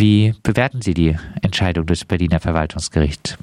Wie bewerten Sie die Entscheidung des Berliner Verwaltungsgerichts?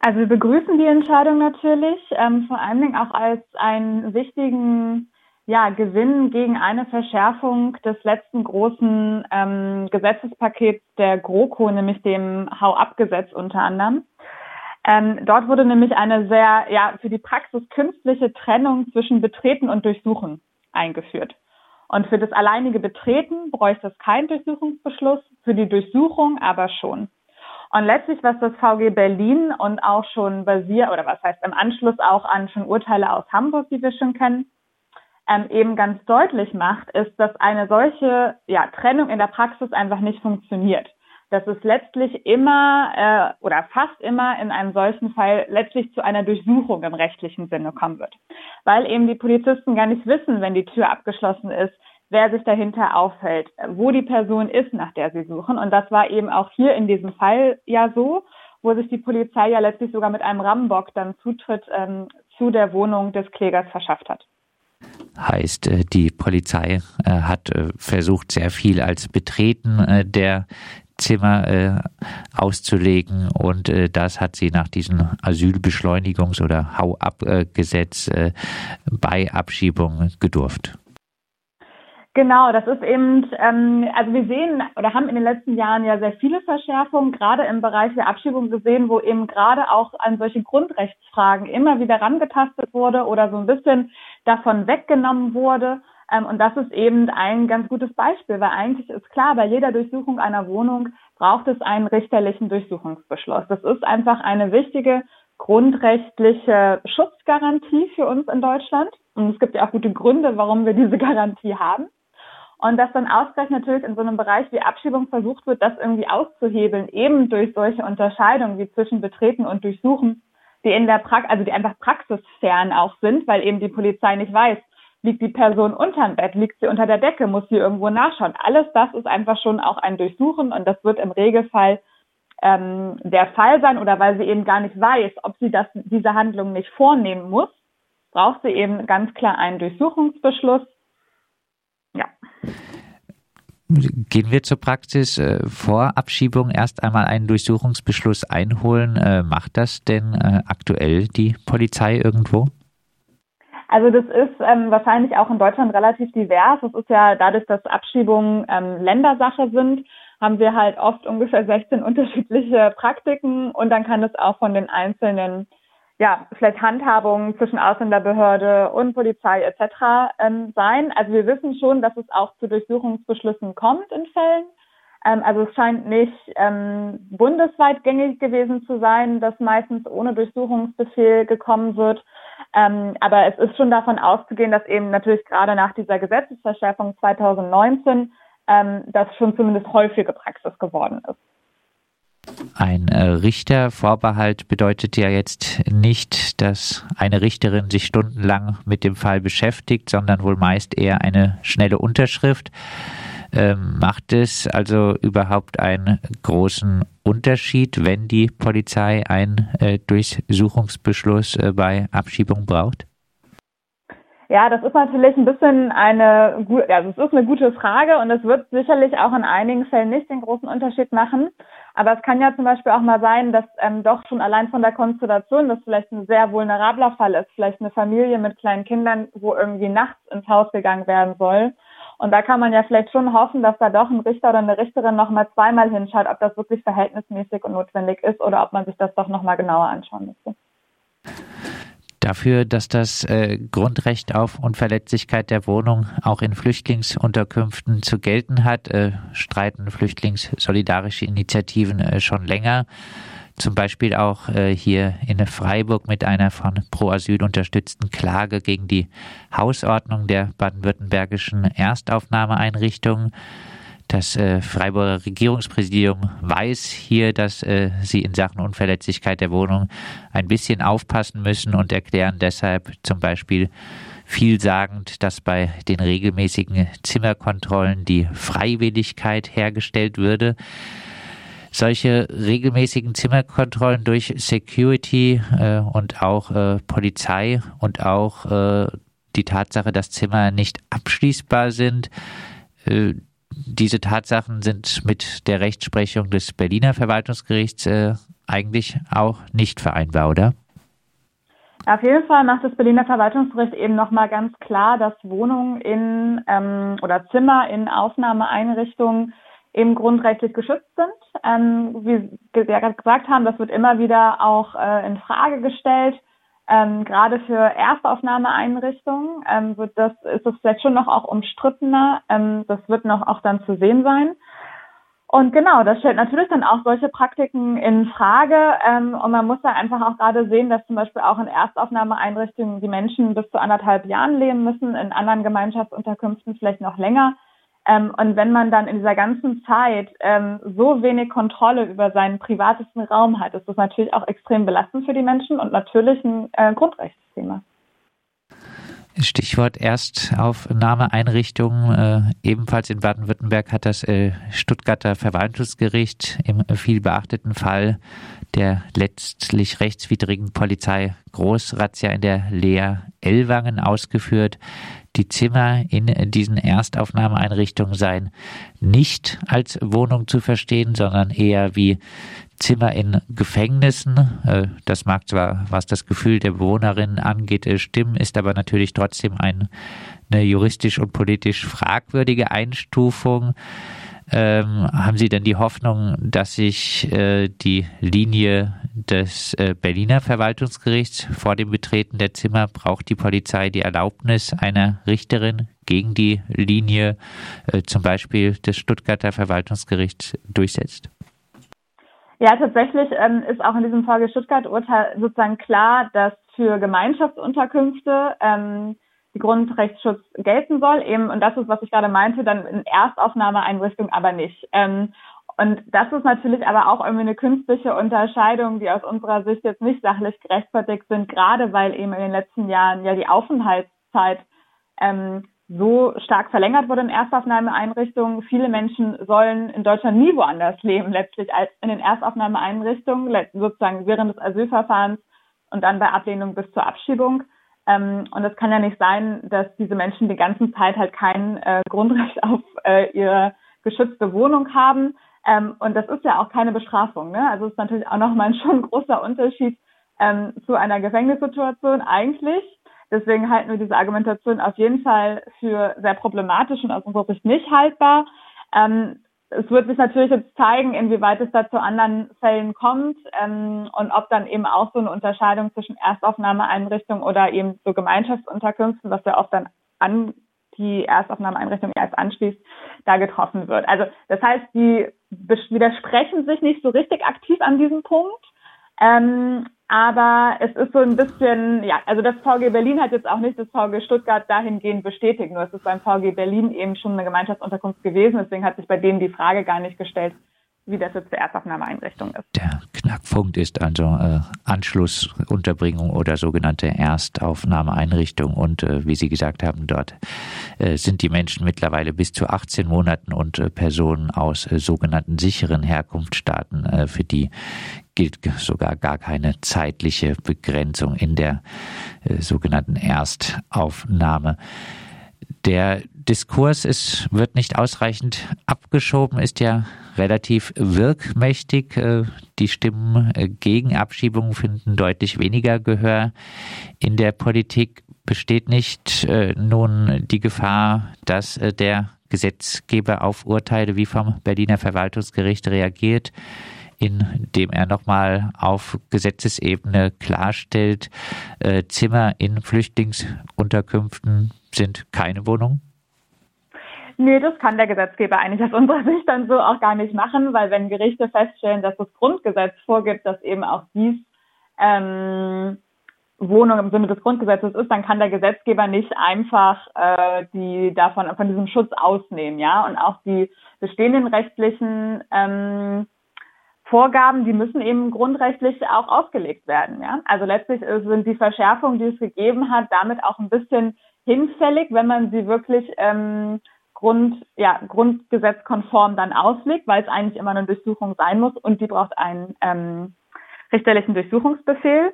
Also wir begrüßen die Entscheidung natürlich, ähm, vor allen Dingen auch als einen wichtigen ja, Gewinn gegen eine Verschärfung des letzten großen ähm, Gesetzespakets der GroKo, nämlich dem Hau-ab-Gesetz unter anderem. Ähm, dort wurde nämlich eine sehr, ja, für die Praxis künstliche Trennung zwischen Betreten und Durchsuchen eingeführt. Und für das alleinige Betreten bräuchte es keinen Durchsuchungsbeschluss, für die Durchsuchung aber schon. Und letztlich, was das VG Berlin und auch schon basiert, oder was heißt im Anschluss auch an schon Urteile aus Hamburg, die wir schon kennen, ähm, eben ganz deutlich macht, ist, dass eine solche ja, Trennung in der Praxis einfach nicht funktioniert. Dass es letztlich immer äh, oder fast immer in einem solchen Fall letztlich zu einer Durchsuchung im rechtlichen Sinne kommen wird. Weil eben die Polizisten gar nicht wissen, wenn die Tür abgeschlossen ist, wer sich dahinter aufhält, wo die Person ist, nach der sie suchen. Und das war eben auch hier in diesem Fall ja so, wo sich die Polizei ja letztlich sogar mit einem Rambock dann Zutritt ähm, zu der Wohnung des Klägers verschafft hat. Heißt, äh, die Polizei äh, hat äh, versucht, sehr viel als Betreten der Zimmer auszulegen und das hat sie nach diesem Asylbeschleunigungs- oder Hau-ab-Gesetz bei Abschiebung gedurft. Genau, das ist eben, ähm, also wir sehen oder haben in den letzten Jahren ja sehr viele Verschärfungen, gerade im Bereich der Abschiebung gesehen, wo eben gerade auch an solche Grundrechtsfragen immer wieder rangetastet wurde oder so ein bisschen davon weggenommen wurde. Ähm, und das ist eben ein ganz gutes Beispiel, weil eigentlich ist klar, bei jeder Durchsuchung einer Wohnung braucht es einen richterlichen Durchsuchungsbeschluss. Das ist einfach eine wichtige grundrechtliche Schutzgarantie für uns in Deutschland. Und es gibt ja auch gute Gründe, warum wir diese Garantie haben. Und dass dann ausgerechnet natürlich in so einem Bereich wie Abschiebung versucht wird, das irgendwie auszuhebeln, eben durch solche Unterscheidungen wie zwischen Betreten und Durchsuchen, die in der Praxis, also die einfach praxisfern auch sind, weil eben die Polizei nicht weiß, liegt die Person unterm Bett, liegt sie unter der Decke, muss sie irgendwo nachschauen. Alles das ist einfach schon auch ein Durchsuchen und das wird im Regelfall ähm, der Fall sein oder weil sie eben gar nicht weiß, ob sie das, diese Handlung nicht vornehmen muss, braucht sie eben ganz klar einen Durchsuchungsbeschluss ja. Gehen wir zur Praxis äh, vor Abschiebung erst einmal einen Durchsuchungsbeschluss einholen. Äh, macht das denn äh, aktuell die Polizei irgendwo? Also das ist ähm, wahrscheinlich auch in Deutschland relativ divers. Es ist ja dadurch, dass Abschiebungen ähm, Ländersache sind, haben wir halt oft ungefähr 16 unterschiedliche Praktiken und dann kann es auch von den einzelnen ja, vielleicht Handhabungen zwischen Ausländerbehörde und Polizei etc. Ähm, sein. Also wir wissen schon, dass es auch zu Durchsuchungsbeschlüssen kommt in Fällen. Ähm, also es scheint nicht ähm, bundesweit gängig gewesen zu sein, dass meistens ohne Durchsuchungsbefehl gekommen wird. Ähm, aber es ist schon davon auszugehen, dass eben natürlich gerade nach dieser Gesetzesverschärfung 2019 ähm, das schon zumindest häufige Praxis geworden ist. Ein äh, Richtervorbehalt bedeutet ja jetzt nicht, dass eine Richterin sich stundenlang mit dem Fall beschäftigt, sondern wohl meist eher eine schnelle Unterschrift. Ähm, macht es also überhaupt einen großen Unterschied, wenn die Polizei einen äh, Durchsuchungsbeschluss äh, bei Abschiebung braucht? Ja, das ist natürlich ein bisschen eine, also es ist eine gute Frage und es wird sicherlich auch in einigen Fällen nicht den großen Unterschied machen. Aber es kann ja zum Beispiel auch mal sein, dass ähm, doch schon allein von der Konstellation, das vielleicht ein sehr vulnerabler Fall ist, vielleicht eine Familie mit kleinen Kindern, wo irgendwie nachts ins Haus gegangen werden soll. Und da kann man ja vielleicht schon hoffen, dass da doch ein Richter oder eine Richterin nochmal zweimal hinschaut, ob das wirklich verhältnismäßig und notwendig ist oder ob man sich das doch nochmal genauer anschauen müsste. Dafür, dass das äh, Grundrecht auf Unverletzlichkeit der Wohnung auch in Flüchtlingsunterkünften zu gelten hat, äh, streiten flüchtlingssolidarische Initiativen äh, schon länger. Zum Beispiel auch äh, hier in Freiburg mit einer von Pro Asyl unterstützten Klage gegen die Hausordnung der baden-württembergischen Erstaufnahmeeinrichtungen. Das äh, Freiburger Regierungspräsidium weiß hier, dass äh, sie in Sachen Unverletzlichkeit der Wohnung ein bisschen aufpassen müssen und erklären deshalb zum Beispiel vielsagend, dass bei den regelmäßigen Zimmerkontrollen die Freiwilligkeit hergestellt würde. Solche regelmäßigen Zimmerkontrollen durch Security äh, und auch äh, Polizei und auch äh, die Tatsache, dass Zimmer nicht abschließbar sind, äh, diese Tatsachen sind mit der Rechtsprechung des Berliner Verwaltungsgerichts äh, eigentlich auch nicht vereinbar, oder? Auf jeden Fall macht das Berliner Verwaltungsgericht eben nochmal ganz klar, dass Wohnungen in ähm, oder Zimmer in Aufnahmeeinrichtungen eben grundrechtlich geschützt sind. Ähm, wie wir gerade gesagt haben, das wird immer wieder auch äh, in Frage gestellt. Ähm, gerade für Erstaufnahmeeinrichtungen ähm, wird das, ist das vielleicht schon noch auch umstrittener. Ähm, das wird noch auch dann zu sehen sein. Und genau, das stellt natürlich dann auch solche Praktiken in Frage. Ähm, und man muss da einfach auch gerade sehen, dass zum Beispiel auch in Erstaufnahmeeinrichtungen die Menschen bis zu anderthalb Jahren leben müssen, in anderen Gemeinschaftsunterkünften vielleicht noch länger. Ähm, und wenn man dann in dieser ganzen Zeit ähm, so wenig Kontrolle über seinen privatesten Raum hat, ist das natürlich auch extrem belastend für die Menschen und natürlich ein äh, Grundrechtsthema. Stichwort Erstaufnahmeeinrichtungen. Äh, ebenfalls in Baden-Württemberg hat das äh, Stuttgarter Verwaltungsgericht im viel beachteten Fall der letztlich rechtswidrigen Polizei Großrazzia in der Leer Ellwangen ausgeführt. Die Zimmer in diesen Erstaufnahmeeinrichtungen seien nicht als Wohnung zu verstehen, sondern eher wie Zimmer in Gefängnissen. Äh, das mag zwar, was das Gefühl der Bewohnerinnen angeht, äh, stimmen, ist aber natürlich trotzdem eine juristisch und politisch fragwürdige Einstufung. Ähm, haben Sie denn die Hoffnung, dass sich äh, die Linie des äh, Berliner Verwaltungsgerichts vor dem Betreten der Zimmer braucht die Polizei die Erlaubnis einer Richterin gegen die Linie äh, zum Beispiel des Stuttgarter Verwaltungsgerichts durchsetzt? Ja, tatsächlich ähm, ist auch in diesem Folge Stuttgart-Urteil sozusagen klar, dass für Gemeinschaftsunterkünfte ähm, die Grundrechtsschutz gelten soll. Eben, und das ist, was ich gerade meinte, dann in Erstaufnahmeeinrichtung aber nicht. Ähm, und das ist natürlich aber auch irgendwie eine künstliche Unterscheidung, die aus unserer Sicht jetzt nicht sachlich gerechtfertigt sind, gerade weil eben in den letzten Jahren ja die Aufenthaltszeit ähm, so stark verlängert wurde in Erstaufnahmeeinrichtungen. Viele Menschen sollen in Deutschland nie woanders leben, letztlich als in den Erstaufnahmeeinrichtungen, sozusagen während des Asylverfahrens und dann bei Ablehnung bis zur Abschiebung. Ähm, und es kann ja nicht sein, dass diese Menschen die ganze Zeit halt kein äh, Grundrecht auf äh, ihre geschützte Wohnung haben. Ähm, und das ist ja auch keine Bestrafung. Ne? Also ist natürlich auch nochmal schon ein großer Unterschied ähm, zu einer Gefängnissituation eigentlich. Deswegen halten wir diese Argumentation auf jeden Fall für sehr problematisch und aus unserer Sicht nicht haltbar. Ähm, es wird sich natürlich jetzt zeigen, inwieweit es da zu anderen Fällen kommt ähm, und ob dann eben auch so eine Unterscheidung zwischen Erstaufnahmeeinrichtungen oder eben so Gemeinschaftsunterkünften, was ja oft dann an die Erstaufnahmeeinrichtung erst anschließt, da getroffen wird. Also das heißt, die widersprechen sich nicht so richtig aktiv an diesem Punkt. Ähm, aber es ist so ein bisschen, ja, also das VG Berlin hat jetzt auch nicht das VG Stuttgart dahingehend bestätigt, nur es ist beim VG Berlin eben schon eine Gemeinschaftsunterkunft gewesen, deswegen hat sich bei denen die Frage gar nicht gestellt, wie das jetzt zur Erstaufnahmeeinrichtung ist. Der Knackpunkt ist also äh, Anschlussunterbringung oder sogenannte Erstaufnahmeeinrichtung. Und äh, wie Sie gesagt haben, dort äh, sind die Menschen mittlerweile bis zu 18 Monaten und äh, Personen aus äh, sogenannten sicheren Herkunftsstaaten, äh, für die gilt sogar gar keine zeitliche Begrenzung in der sogenannten Erstaufnahme. Der Diskurs ist, wird nicht ausreichend abgeschoben, ist ja relativ wirkmächtig. Äh, die Stimmen äh, gegen Abschiebungen finden deutlich weniger Gehör. In der Politik besteht nicht äh, nun die Gefahr, dass der Gesetzgeber auf Urteile wie vom Berliner Verwaltungsgericht reagiert, indem er nochmal auf Gesetzesebene klarstellt, Zimmer in Flüchtlingsunterkünften sind keine Wohnungen? Nee, das kann der Gesetzgeber eigentlich aus unserer Sicht dann so auch gar nicht machen, weil wenn Gerichte feststellen, dass das Grundgesetz vorgibt, dass eben auch dies ähm, Wohnung im Sinne des Grundgesetzes ist, dann kann der Gesetzgeber nicht einfach äh, die davon von diesem Schutz ausnehmen, ja. Und auch die bestehenden rechtlichen ähm, Vorgaben, die müssen eben grundrechtlich auch ausgelegt werden, ja. Also letztlich sind die Verschärfungen, die es gegeben hat, damit auch ein bisschen hinfällig, wenn man sie wirklich ähm, Grund, ja, grundgesetzkonform dann auslegt, weil es eigentlich immer eine Durchsuchung sein muss und die braucht einen ähm, richterlichen Durchsuchungsbefehl.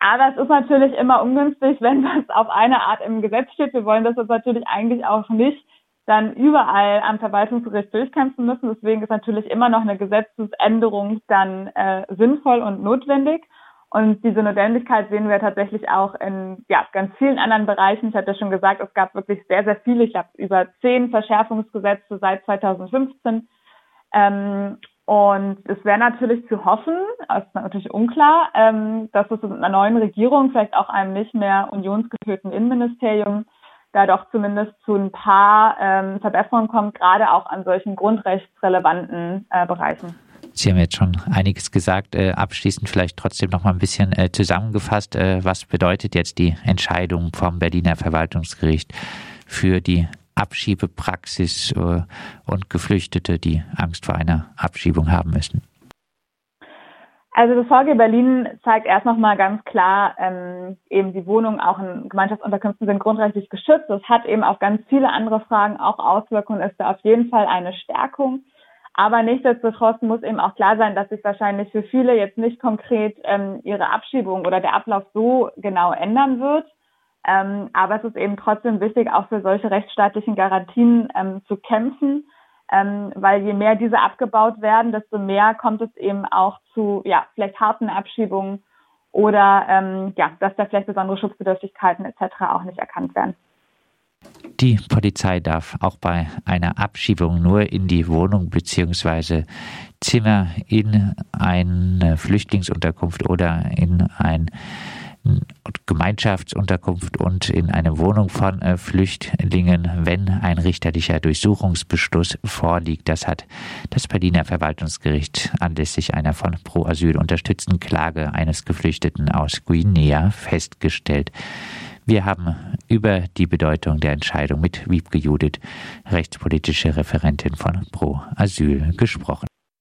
Aber es ist natürlich immer ungünstig, wenn das auf eine Art im Gesetz steht. Wir wollen das jetzt natürlich eigentlich auch nicht dann überall am Verwaltungsgericht durchkämpfen müssen. Deswegen ist natürlich immer noch eine Gesetzesänderung dann äh, sinnvoll und notwendig. Und diese Notwendigkeit sehen wir tatsächlich auch in ja, ganz vielen anderen Bereichen. Ich hatte schon gesagt, es gab wirklich sehr, sehr viele. Ich habe über zehn Verschärfungsgesetze seit 2015. Ähm, und es wäre natürlich zu hoffen, es ist natürlich unklar, ähm, dass es in einer neuen Regierung, vielleicht auch einem nicht mehr unionsgeführten Innenministerium, da doch zumindest zu ein paar ähm, Verbesserungen kommt, gerade auch an solchen grundrechtsrelevanten äh, Bereichen. Sie haben jetzt schon einiges gesagt. Äh, abschließend vielleicht trotzdem noch mal ein bisschen äh, zusammengefasst. Äh, was bedeutet jetzt die Entscheidung vom Berliner Verwaltungsgericht für die Abschiebepraxis äh, und Geflüchtete, die Angst vor einer Abschiebung haben müssen? Also das VG Berlin zeigt erst nochmal ganz klar, ähm, eben die Wohnungen auch in Gemeinschaftsunterkünften sind grundrechtlich geschützt. Das hat eben auf ganz viele andere Fragen auch Auswirkungen, ist da auf jeden Fall eine Stärkung. Aber nichtsdestotrotz muss eben auch klar sein, dass sich wahrscheinlich für viele jetzt nicht konkret ähm, ihre Abschiebung oder der Ablauf so genau ändern wird. Ähm, aber es ist eben trotzdem wichtig, auch für solche rechtsstaatlichen Garantien ähm, zu kämpfen, ähm, weil je mehr diese abgebaut werden, desto mehr kommt es eben auch zu ja vielleicht harten Abschiebungen oder ähm, ja, dass da vielleicht besondere Schutzbedürftigkeiten etc. auch nicht erkannt werden. Die Polizei darf auch bei einer Abschiebung nur in die Wohnung bzw. Zimmer in eine Flüchtlingsunterkunft oder in ein Gemeinschaftsunterkunft und in eine Wohnung von äh, Flüchtlingen, wenn ein richterlicher Durchsuchungsbeschluss vorliegt. Das hat das Berliner Verwaltungsgericht anlässlich einer von Pro Asyl unterstützten Klage eines Geflüchteten aus Guinea festgestellt. Wir haben über die Bedeutung der Entscheidung mit Wiebke Judith, rechtspolitische Referentin von Pro Asyl, gesprochen.